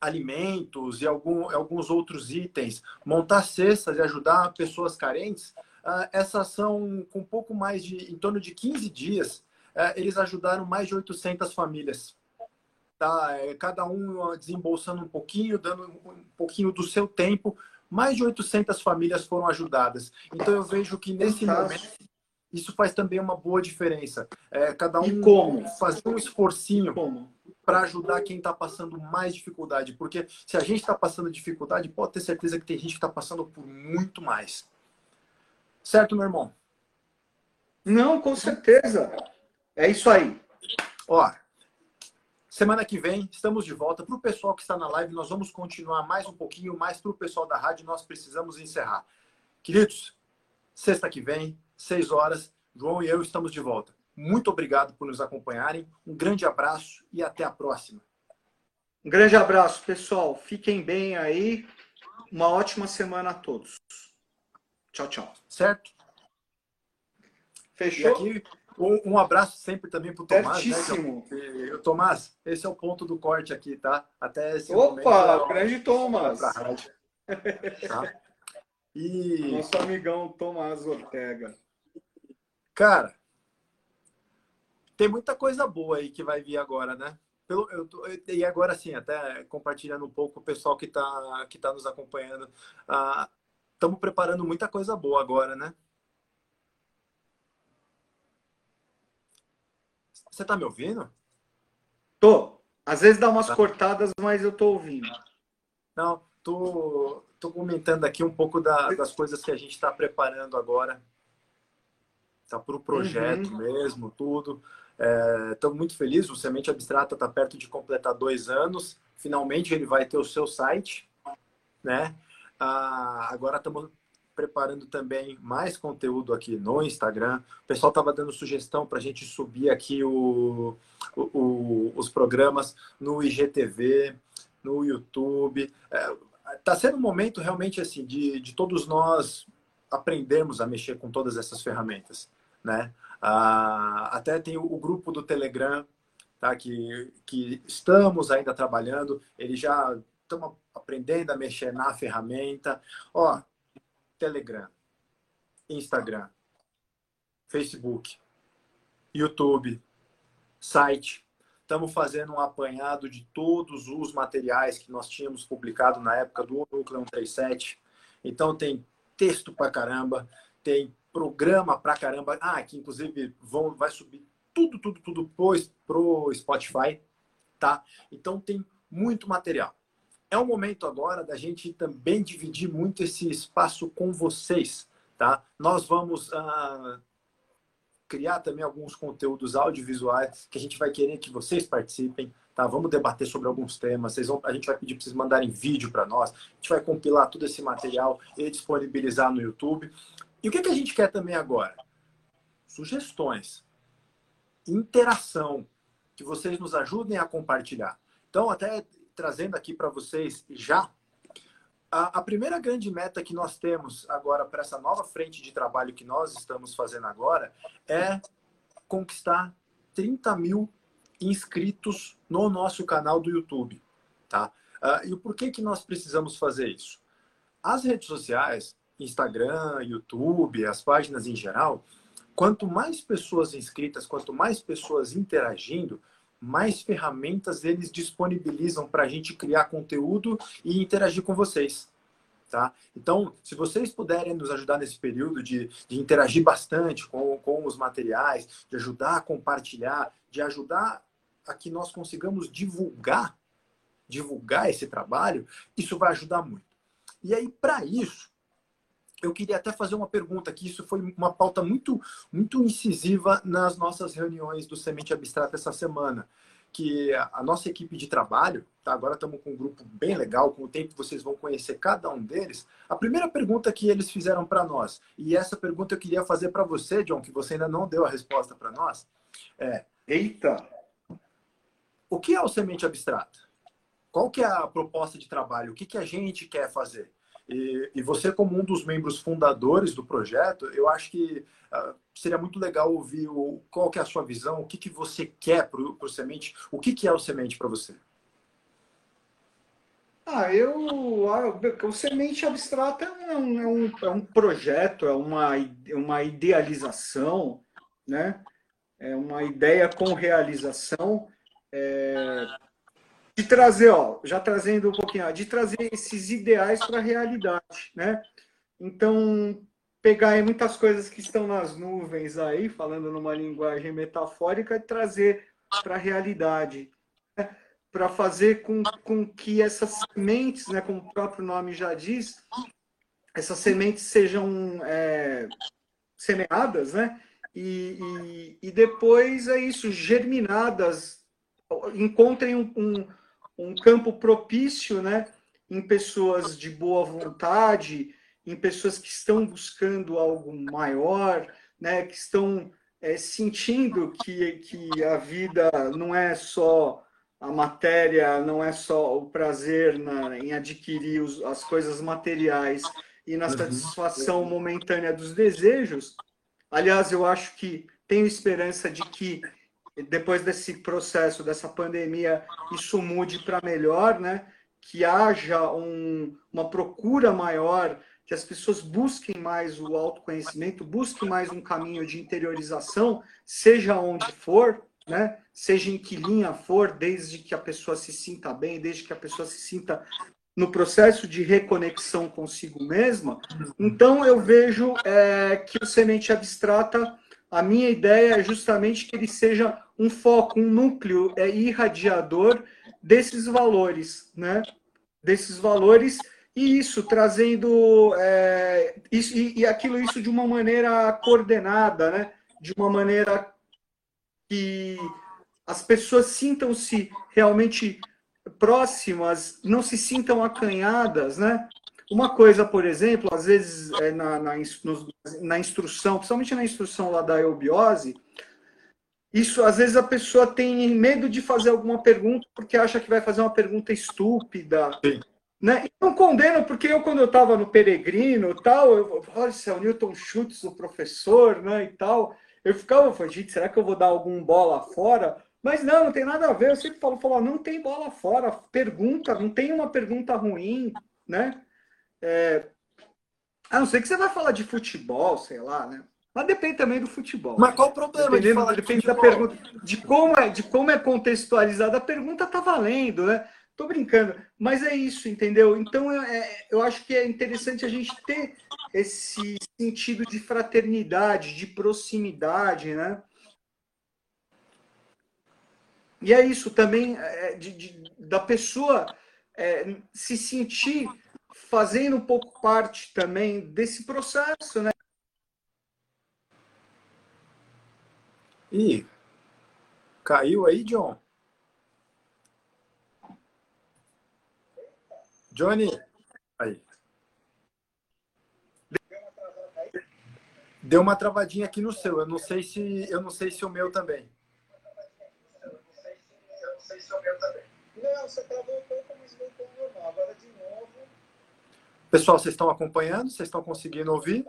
alimentos e algum, alguns outros itens, montar cestas e ajudar pessoas carentes. Ah, essa ação, com pouco mais de, em torno de 15 dias, ah, eles ajudaram mais de 800 famílias tá? É, cada um desembolsando um pouquinho, dando um pouquinho do seu tempo. Mais de 800 famílias foram ajudadas. Então eu vejo que nesse momento isso faz também uma boa diferença. É, cada um como? fazer um esforcinho para ajudar quem está passando mais dificuldade. Porque se a gente está passando dificuldade, pode ter certeza que tem gente que está passando por muito mais. Certo, meu irmão? Não, com certeza. É isso aí. Ó, Semana que vem estamos de volta. Para o pessoal que está na live, nós vamos continuar mais um pouquinho, mas para o pessoal da rádio nós precisamos encerrar. Queridos, sexta que vem, seis horas, João e eu estamos de volta. Muito obrigado por nos acompanharem. Um grande abraço e até a próxima. Um grande abraço, pessoal. Fiquem bem aí. Uma ótima semana a todos. Tchau, tchau. Certo? Fechou? Um, um abraço sempre também para o Tomás. Né, Tomás, esse é o ponto do corte aqui, tá? Até esse Opa, momento, grande Tomás. Tá? E... Nosso amigão Tomás Ortega. Cara, tem muita coisa boa aí que vai vir agora, né? Pelo, eu e agora sim, até compartilhando um pouco o pessoal que está que tá nos acompanhando. Estamos ah, preparando muita coisa boa agora, né? Você tá me ouvindo? Tô. Às vezes dá umas tá. cortadas, mas eu tô ouvindo. Não, tô, tô comentando aqui um pouco da, das coisas que a gente está preparando agora. Tá para o projeto uhum. mesmo, tudo. Estamos é, muito felizes. O Semente Abstrata está perto de completar dois anos. Finalmente ele vai ter o seu site, né? Ah, agora estamos preparando também mais conteúdo aqui no Instagram. O pessoal estava dando sugestão para a gente subir aqui o, o, o, os programas no IGTV, no YouTube. Está é, tá sendo um momento realmente assim de, de todos nós aprendermos a mexer com todas essas ferramentas, né? Ah, até tem o, o grupo do Telegram, tá? Que, que estamos ainda trabalhando. Ele já estamos aprendendo a mexer na ferramenta. Ó, Telegram, Instagram, Facebook, YouTube, site. Estamos fazendo um apanhado de todos os materiais que nós tínhamos publicado na época do Núcleo 137. Então tem texto pra caramba, tem programa pra caramba. Ah, que inclusive vão, vai subir tudo, tudo, tudo pro, pro Spotify, tá? Então tem muito material. É o momento agora da gente também dividir muito esse espaço com vocês, tá? Nós vamos ah, criar também alguns conteúdos audiovisuais que a gente vai querer que vocês participem, tá? Vamos debater sobre alguns temas. Vocês vão, a gente vai pedir para vocês mandarem vídeo para nós. A gente vai compilar todo esse material e disponibilizar no YouTube. E o que, que a gente quer também agora? Sugestões, interação, que vocês nos ajudem a compartilhar. Então, até trazendo aqui para vocês já a, a, primeira grande meta que nós temos agora para essa nova frente de trabalho que nós estamos fazendo agora é conquistar 30 mil inscritos no nosso canal do YouTube, tá? Uh, e o porquê que nós precisamos fazer isso? As redes sociais, Instagram, YouTube, as páginas em geral, quanto mais pessoas inscritas, quanto mais pessoas interagindo, mais ferramentas eles disponibilizam para a gente criar conteúdo e interagir com vocês. Tá? Então, se vocês puderem nos ajudar nesse período de, de interagir bastante com, com os materiais, de ajudar a compartilhar, de ajudar a que nós consigamos divulgar, divulgar esse trabalho, isso vai ajudar muito. E aí, para isso, eu queria até fazer uma pergunta aqui. Isso foi uma pauta muito, muito incisiva nas nossas reuniões do Semente Abstrata essa semana. Que a nossa equipe de trabalho, tá? agora estamos com um grupo bem legal, com o tempo vocês vão conhecer cada um deles. A primeira pergunta que eles fizeram para nós, e essa pergunta eu queria fazer para você, John, que você ainda não deu a resposta para nós, é: Eita! O que é o Semente Abstrata? Qual que é a proposta de trabalho? O que, que a gente quer fazer? E, e, você, como um dos membros fundadores do projeto, eu acho que uh, seria muito legal ouvir o, qual que é a sua visão, o que, que você quer para o Semente, o que, que é o Semente para você? Ah, eu. O Semente Abstrata é um, é um, é um projeto, é uma, uma idealização, né? é uma ideia com realização. É, de trazer, ó, já trazendo um pouquinho, de trazer esses ideais para a realidade, né? Então, pegar aí muitas coisas que estão nas nuvens aí, falando numa linguagem metafórica, e trazer para a realidade, né? para fazer com, com que essas sementes, né, como o próprio nome já diz, essas sementes sejam é, semeadas, né? E, e, e, depois é isso, germinadas, encontrem um, um um campo propício, né, em pessoas de boa vontade, em pessoas que estão buscando algo maior, né, que estão é, sentindo que, que a vida não é só a matéria, não é só o prazer na, em adquirir os, as coisas materiais e na uhum. satisfação momentânea dos desejos. Aliás, eu acho que tenho esperança de que depois desse processo, dessa pandemia, isso mude para melhor, né? que haja um, uma procura maior, que as pessoas busquem mais o autoconhecimento, busquem mais um caminho de interiorização, seja onde for, né? seja em que linha for, desde que a pessoa se sinta bem, desde que a pessoa se sinta no processo de reconexão consigo mesma. Então, eu vejo é, que o semente abstrata a minha ideia é justamente que ele seja um foco, um núcleo é, irradiador desses valores, né? Desses valores e isso trazendo é, isso, e, e, aquilo isso de uma maneira coordenada, né? De uma maneira que as pessoas sintam-se realmente próximas, não se sintam acanhadas, né? Uma coisa, por exemplo, às vezes é na, na, na instrução, principalmente na instrução lá da eubiose, isso às vezes a pessoa tem medo de fazer alguma pergunta porque acha que vai fazer uma pergunta estúpida. Sim. Né? E não condeno, porque eu, quando eu estava no Peregrino tal, eu olha, é o Newton Schultz, o professor, né? E tal, eu ficava, falei, gente, será que eu vou dar algum bola fora? Mas não, não tem nada a ver. Eu sempre falo, falo não tem bola fora. Pergunta, não tem uma pergunta ruim, né? É, a não ser que você vai falar de futebol, sei lá, né? Mas depende também do futebol. Mas qual o problema Dependendo, de falar depende de da pergunta, de como é, de como é contextualizada a pergunta, tá valendo, né? Tô brincando, mas é isso, entendeu? Então é, eu acho que é interessante a gente ter esse sentido de fraternidade, de proximidade, né? E é isso também é, de, de, da pessoa é, se sentir fazendo um pouco parte também desse processo, né? Ih, caiu aí, John? Johnny, aí. Deu uma travadinha aqui no seu. Eu não sei se eu não sei se o meu também. Eu não sei se o meu também. Não, você travou um pouco, mas voltou normal. Agora de novo. Pessoal, vocês estão acompanhando? Vocês estão conseguindo ouvir?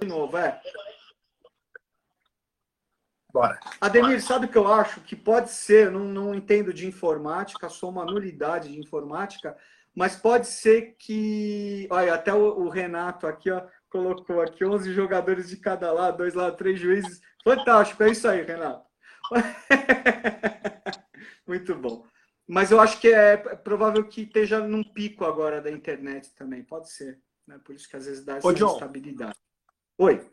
De novo, é. Bora. Ademir, sabe o que eu acho? Que pode ser, não, não entendo de informática, sou uma nulidade de informática, mas pode ser que. Olha, até o, o Renato aqui, ó, colocou aqui 11 jogadores de cada lado, dois lados, três juízes. Fantástico, é isso aí, Renato. Muito bom. Mas eu acho que é provável que esteja num pico agora da internet também, pode ser. Né? Por isso que às vezes dá essa Ô, instabilidade. Oi.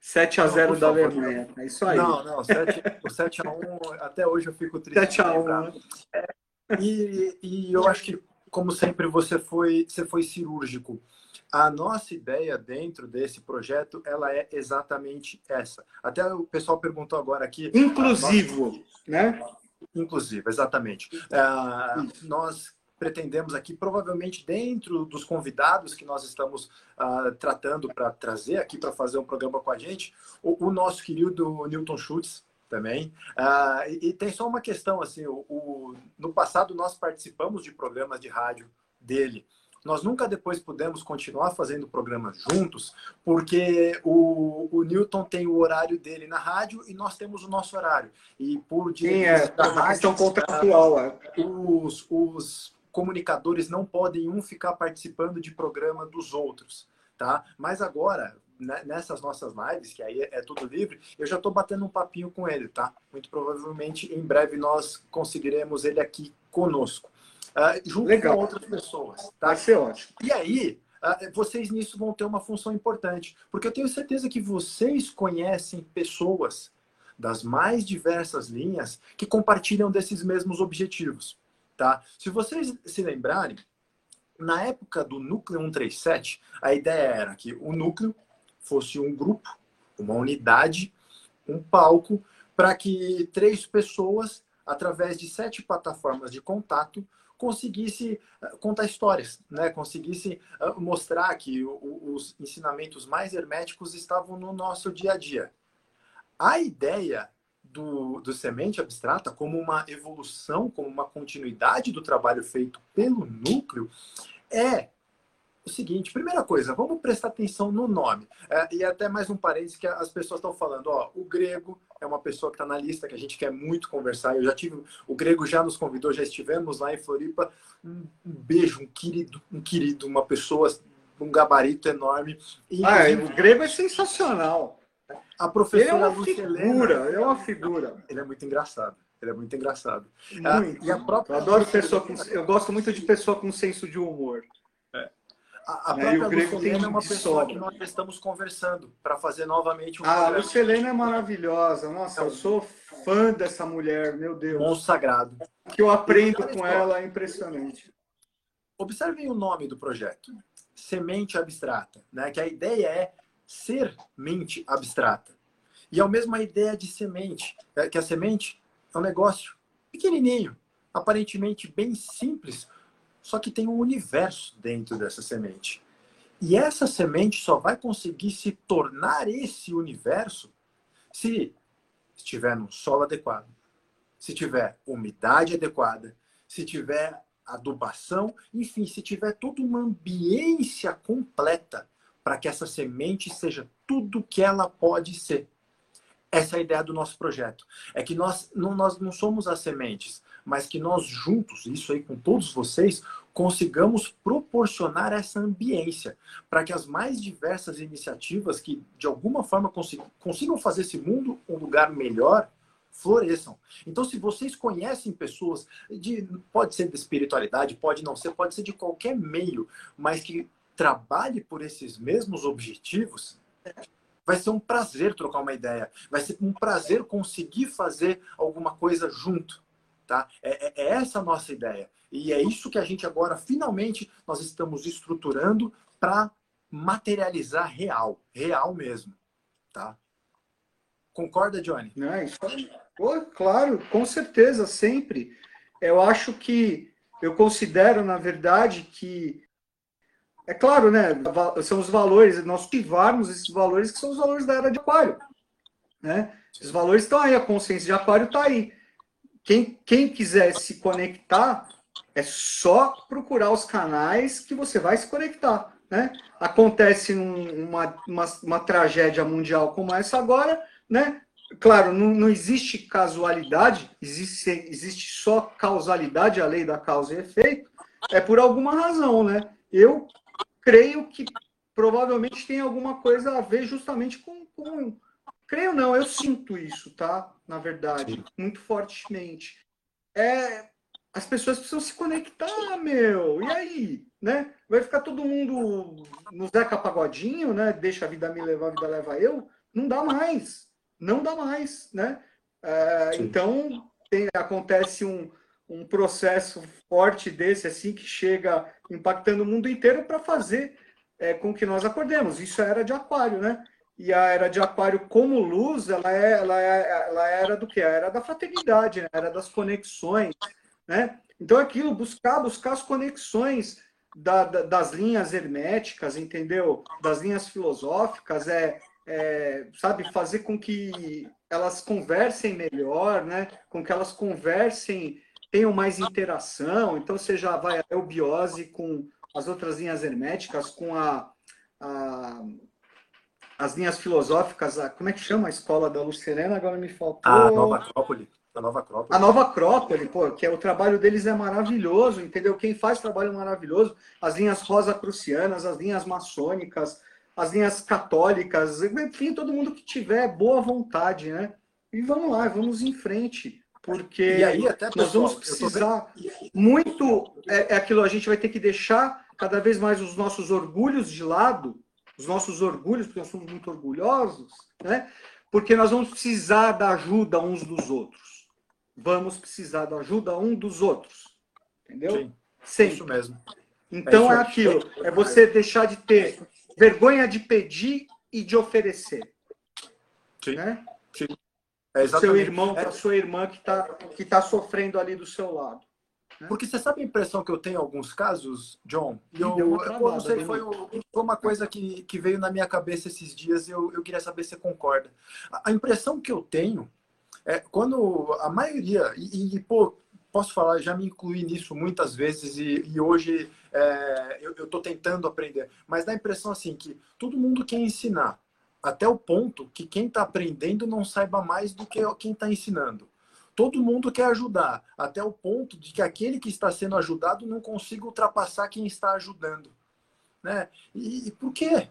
7 a 0 da Alemanha. É isso aí. Não, não, 7, o 7 a 1 até hoje eu fico triste. 7 a 1 né? é, e, e eu acho que, como sempre, você foi, você foi cirúrgico. A nossa ideia dentro desse projeto, ela é exatamente essa. Até o pessoal perguntou agora aqui. Inclusivo, nossa... né? Inclusive, exatamente. Uh, nós pretendemos aqui, provavelmente dentro dos convidados que nós estamos uh, tratando para trazer aqui para fazer um programa com a gente, o, o nosso querido Newton Schultz também. Uh, e, e, tem só uma questão, assim, o, o, no passado nós participamos de programas de rádio dele. Nós nunca depois pudemos continuar fazendo programas juntos, porque o, o Newton tem o horário dele na rádio e nós temos o nosso horário. E por Sim, é, da rádio, questão contratual. É. Os, os comunicadores não podem um ficar participando de programa dos outros, tá? Mas agora, né, nessas nossas lives, que aí é tudo livre, eu já estou batendo um papinho com ele, tá? Muito provavelmente em breve nós conseguiremos ele aqui conosco, uh, junto Legal. com outras pessoas. Tá? Vai ser ótimo. E aí, uh, vocês nisso vão ter uma função importante, porque eu tenho certeza que vocês conhecem pessoas das mais diversas linhas que compartilham desses mesmos objetivos. Tá? Se vocês se lembrarem, na época do núcleo 137, a ideia era que o núcleo fosse um grupo, uma unidade, um palco, para que três pessoas, através de sete plataformas de contato, conseguisse eh, contar histórias, né? conseguisse eh, mostrar que os ensinamentos mais herméticos estavam no nosso dia a dia. A ideia do, do semente abstrata como uma evolução, como uma continuidade do trabalho feito pelo núcleo, é o seguinte: primeira coisa, vamos prestar atenção no nome. É, e até mais um parênteses que as pessoas estão falando: ó, o grego é uma pessoa que está na lista que a gente quer muito conversar. Eu já tive, o grego já nos convidou, já estivemos lá em Floripa. Um, um beijo, um querido, um querido, uma pessoa, um gabarito enorme. E, ah, o grego é sensacional. A professora ele é uma figura, é uma figura. Ele é muito engraçado. Ele é muito engraçado. Muito. Ah, e a própria eu adoro pessoa com, eu gosto muito de pessoa com senso de humor. É. A, a né? própria Lucelena é uma pessoa que nós estamos conversando para fazer novamente um Ah, a Lucelena é maravilhosa. Nossa, é eu sou fã dessa mulher, meu Deus. Um sagrado. O que eu aprendo com ela é impressionante. Observem o nome do projeto. Semente Abstrata, né? Que a ideia é ser mente abstrata. E é a mesma ideia de semente, é que a semente é um negócio pequenininho, aparentemente bem simples, só que tem um universo dentro dessa semente. E essa semente só vai conseguir se tornar esse universo se estiver no solo adequado, se tiver umidade adequada, se tiver adubação, enfim, se tiver toda uma ambiência completa para que essa semente seja tudo que ela pode ser. Essa é a ideia do nosso projeto. É que nós não, nós não somos as sementes, mas que nós juntos, isso aí com todos vocês, consigamos proporcionar essa ambiência para que as mais diversas iniciativas que de alguma forma consigam fazer esse mundo um lugar melhor floresçam. Então, se vocês conhecem pessoas de pode ser de espiritualidade, pode não ser, pode ser de qualquer meio, mas que trabalhe por esses mesmos objetivos, vai ser um prazer trocar uma ideia, vai ser um prazer conseguir fazer alguma coisa junto. Tá? É, é, é essa a nossa ideia. E é isso que a gente agora, finalmente, nós estamos estruturando para materializar real, real mesmo. Tá? Concorda, Johnny? Não, isso, oh, claro, com certeza, sempre. Eu acho que, eu considero, na verdade, que é claro, né? São os valores, nós ativarmos esses valores que são os valores da era de aquário. Né? Esses valores estão aí, a consciência de aquário está aí. Quem, quem quiser se conectar, é só procurar os canais que você vai se conectar. Né? Acontece um, uma, uma, uma, tragédia mundial como essa agora, né? Claro, não, não existe casualidade, existe, existe só causalidade, a lei da causa e efeito, é por alguma razão, né? Eu creio que provavelmente tem alguma coisa a ver justamente com, com creio não, eu sinto isso, tá? Na verdade, Sim. muito fortemente. É, as pessoas precisam se conectar, meu. E aí, né? Vai ficar todo mundo no Zeca Pagodinho, né? Deixa a vida me levar, a vida leva eu. Não dá mais. Não dá mais, né? É, então, tem, acontece um, um processo forte desse, assim, que chega impactando o mundo inteiro para fazer é, com que nós acordemos. Isso é era de aquário, né? E a era de aquário como luz, ela, é, ela, é, ela era do que? Era da fraternidade, né? era das conexões, né? Então aquilo, buscar, buscar as conexões da, da, das linhas herméticas, entendeu? Das linhas filosóficas, é, é, sabe, fazer com que elas conversem melhor, né? Com que elas conversem tenham mais interação, então você já vai a eubiose com as outras linhas herméticas, com a, a as linhas filosóficas, a, como é que chama a escola da Lucerena? Agora me faltou. A Nova Acrópole. A Nova Acrópole. A Nova Acrópole, pô, que é, o trabalho deles é maravilhoso, entendeu? Quem faz trabalho maravilhoso, as linhas rosa-prucianas, as linhas maçônicas, as linhas católicas, enfim, todo mundo que tiver boa vontade, né? E vamos lá, vamos em frente porque aí, até, pessoal, nós vamos precisar muito. É, é aquilo, a gente vai ter que deixar cada vez mais os nossos orgulhos de lado, os nossos orgulhos, porque nós somos muito orgulhosos, né? Porque nós vamos precisar da ajuda uns dos outros. Vamos precisar da ajuda um dos outros. Entendeu? Sim, Sempre. Isso mesmo. Então é, é aquilo, é você deixar de ter vergonha de pedir e de oferecer. Sim. Né? Sim. É seu irmão, é... a sua irmã que está que tá sofrendo ali do seu lado. Né? Porque você sabe a impressão que eu tenho em alguns casos, John? Eu, eu, eu não sei, foi, foi, uma coisa que, que veio na minha cabeça esses dias e eu, eu queria saber se você concorda. A, a impressão que eu tenho é quando a maioria, e, e pô, posso falar, já me incluí nisso muitas vezes e, e hoje é, eu estou tentando aprender, mas dá a impressão assim que todo mundo quer ensinar até o ponto que quem está aprendendo não saiba mais do que quem está ensinando. Todo mundo quer ajudar, até o ponto de que aquele que está sendo ajudado não consiga ultrapassar quem está ajudando. Né? E, e por quê?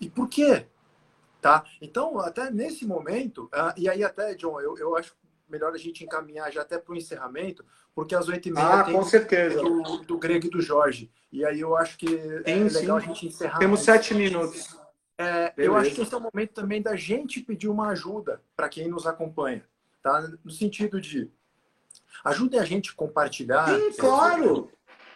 E por quê? Tá? Então, até nesse momento, uh, e aí até, John, eu, eu acho melhor a gente encaminhar já até para o encerramento, porque às oito e meia ah, tem com certeza. Do, do Grego e do Jorge. E aí eu acho que tem, é legal sim. a gente encerrar. Temos sete minutos. É, eu acho que esse é o momento também da gente pedir uma ajuda para quem nos acompanha, tá? No sentido de ajudem a gente a compartilhar. Sim, claro.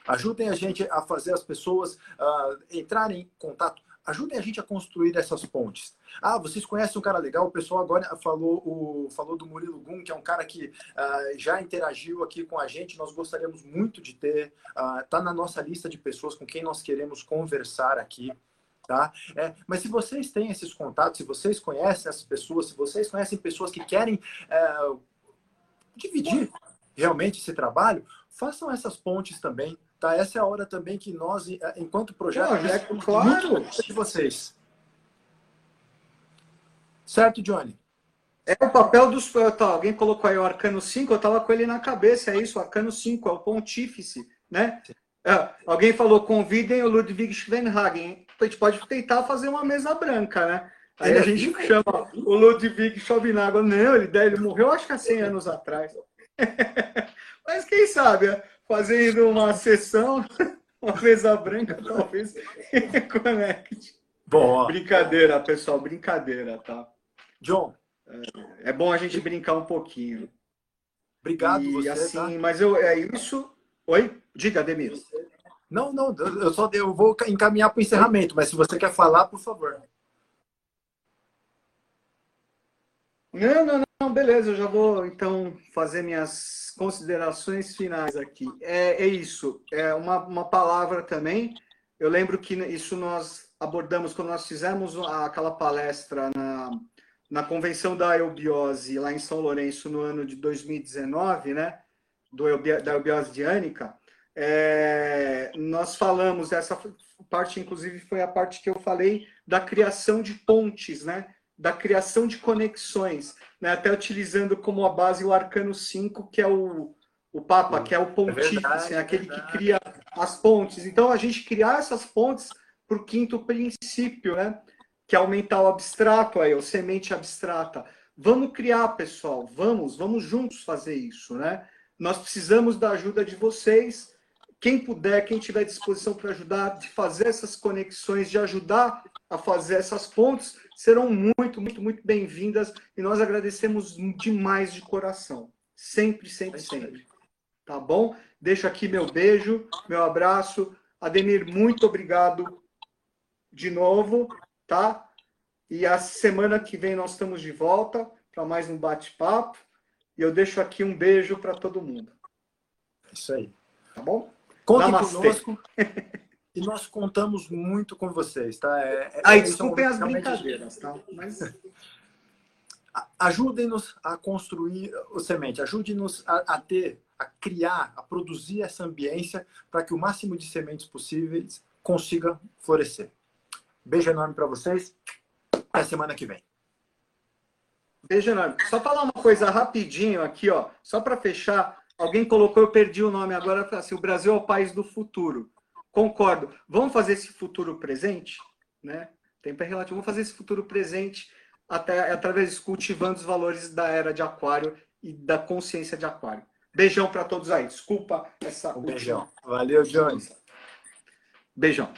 Ajudem a gente a fazer as pessoas uh, entrarem em contato. Ajudem a gente a construir essas pontes. Ah, vocês conhecem um cara legal? O pessoal agora falou, o, falou do Murilo Gum, que é um cara que uh, já interagiu aqui com a gente. Nós gostaríamos muito de ter. Está uh, na nossa lista de pessoas com quem nós queremos conversar aqui tá? É, mas se vocês têm esses contatos, se vocês conhecem essas pessoas, se vocês conhecem pessoas que querem é, dividir realmente esse trabalho, façam essas pontes também, tá? Essa é a hora também que nós, é, enquanto projeto, Não, é, claro. de vocês. Certo, Johnny? É o papel dos. Tá, alguém colocou aí o Arcano 5, eu estava com ele na cabeça, é isso, o Arcano 5, é o pontífice, né? É, alguém falou, convidem o Ludwig Schwenhagen. A gente pode tentar fazer uma mesa branca, né? Aí é, a gente chama o Ludwig Schwenhagen. Não, ele, ele morreu acho que há 100 anos atrás. Mas quem sabe, é, fazendo uma sessão, uma mesa branca, talvez conecte. Boa. Brincadeira, pessoal, brincadeira, tá? John. É, é bom a gente brincar um pouquinho. Obrigado, e, você. Assim, tá? Mas eu, é isso. Oi? Diga, Ademir. Não, não, eu só eu vou encaminhar para o encerramento, mas se você quer falar, por favor. Não, não, não, beleza, eu já vou então fazer minhas considerações finais aqui. É, é isso, é uma, uma palavra também. Eu lembro que isso nós abordamos quando nós fizemos aquela palestra na, na convenção da eubiose lá em São Lourenço no ano de 2019, né? Do, da eubiose diânica. É, nós falamos, essa parte, inclusive, foi a parte que eu falei da criação de pontes, né? Da criação de conexões, né? Até utilizando como a base o arcano 5, que é o, o Papa, que é o pontífice, é verdade, aquele é que cria as pontes. Então, a gente criar essas pontes para o quinto princípio, né? Que é aumentar o abstrato aí, o semente abstrata. Vamos criar, pessoal, vamos, vamos juntos fazer isso, né? Nós precisamos da ajuda de vocês. Quem puder, quem tiver disposição para ajudar, de fazer essas conexões, de ajudar a fazer essas pontes, serão muito, muito, muito bem-vindas e nós agradecemos demais de coração. Sempre, sempre, sempre. Tá bom? Deixo aqui meu beijo, meu abraço. Ademir, muito obrigado de novo, tá? E a semana que vem nós estamos de volta para mais um bate-papo. E eu deixo aqui um beijo para todo mundo. Isso aí. Tá bom? Contem Namastê. conosco. e nós contamos muito com vocês, tá? É, é, Ai, desculpem as brincadeiras, tá? Mas... Ajudem-nos a construir o semente, ajude-nos a, a ter, a criar, a produzir essa ambiência para que o máximo de sementes possíveis consiga florescer. Beijo enorme para vocês. Até semana que vem. Beijo enorme. Só falar uma coisa rapidinho aqui, ó. Só para fechar. Alguém colocou, eu perdi o nome agora, assim, o Brasil é o país do futuro. Concordo. Vamos fazer esse futuro presente, né? Tempo é relativo. Vamos fazer esse futuro presente até através de cultivando os valores da era de aquário e da consciência de aquário. Beijão para todos aí. Desculpa essa. Um beijão. Valeu, Jones. Beijão.